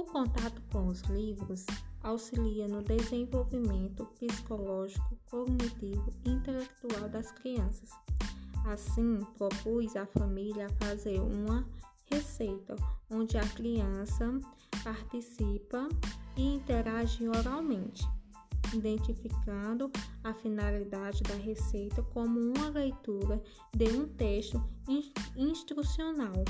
O contato com os livros auxilia no desenvolvimento psicológico, cognitivo e intelectual das crianças. Assim, propus à família fazer uma receita onde a criança participa e interage oralmente, identificando a finalidade da receita como uma leitura de um texto instrucional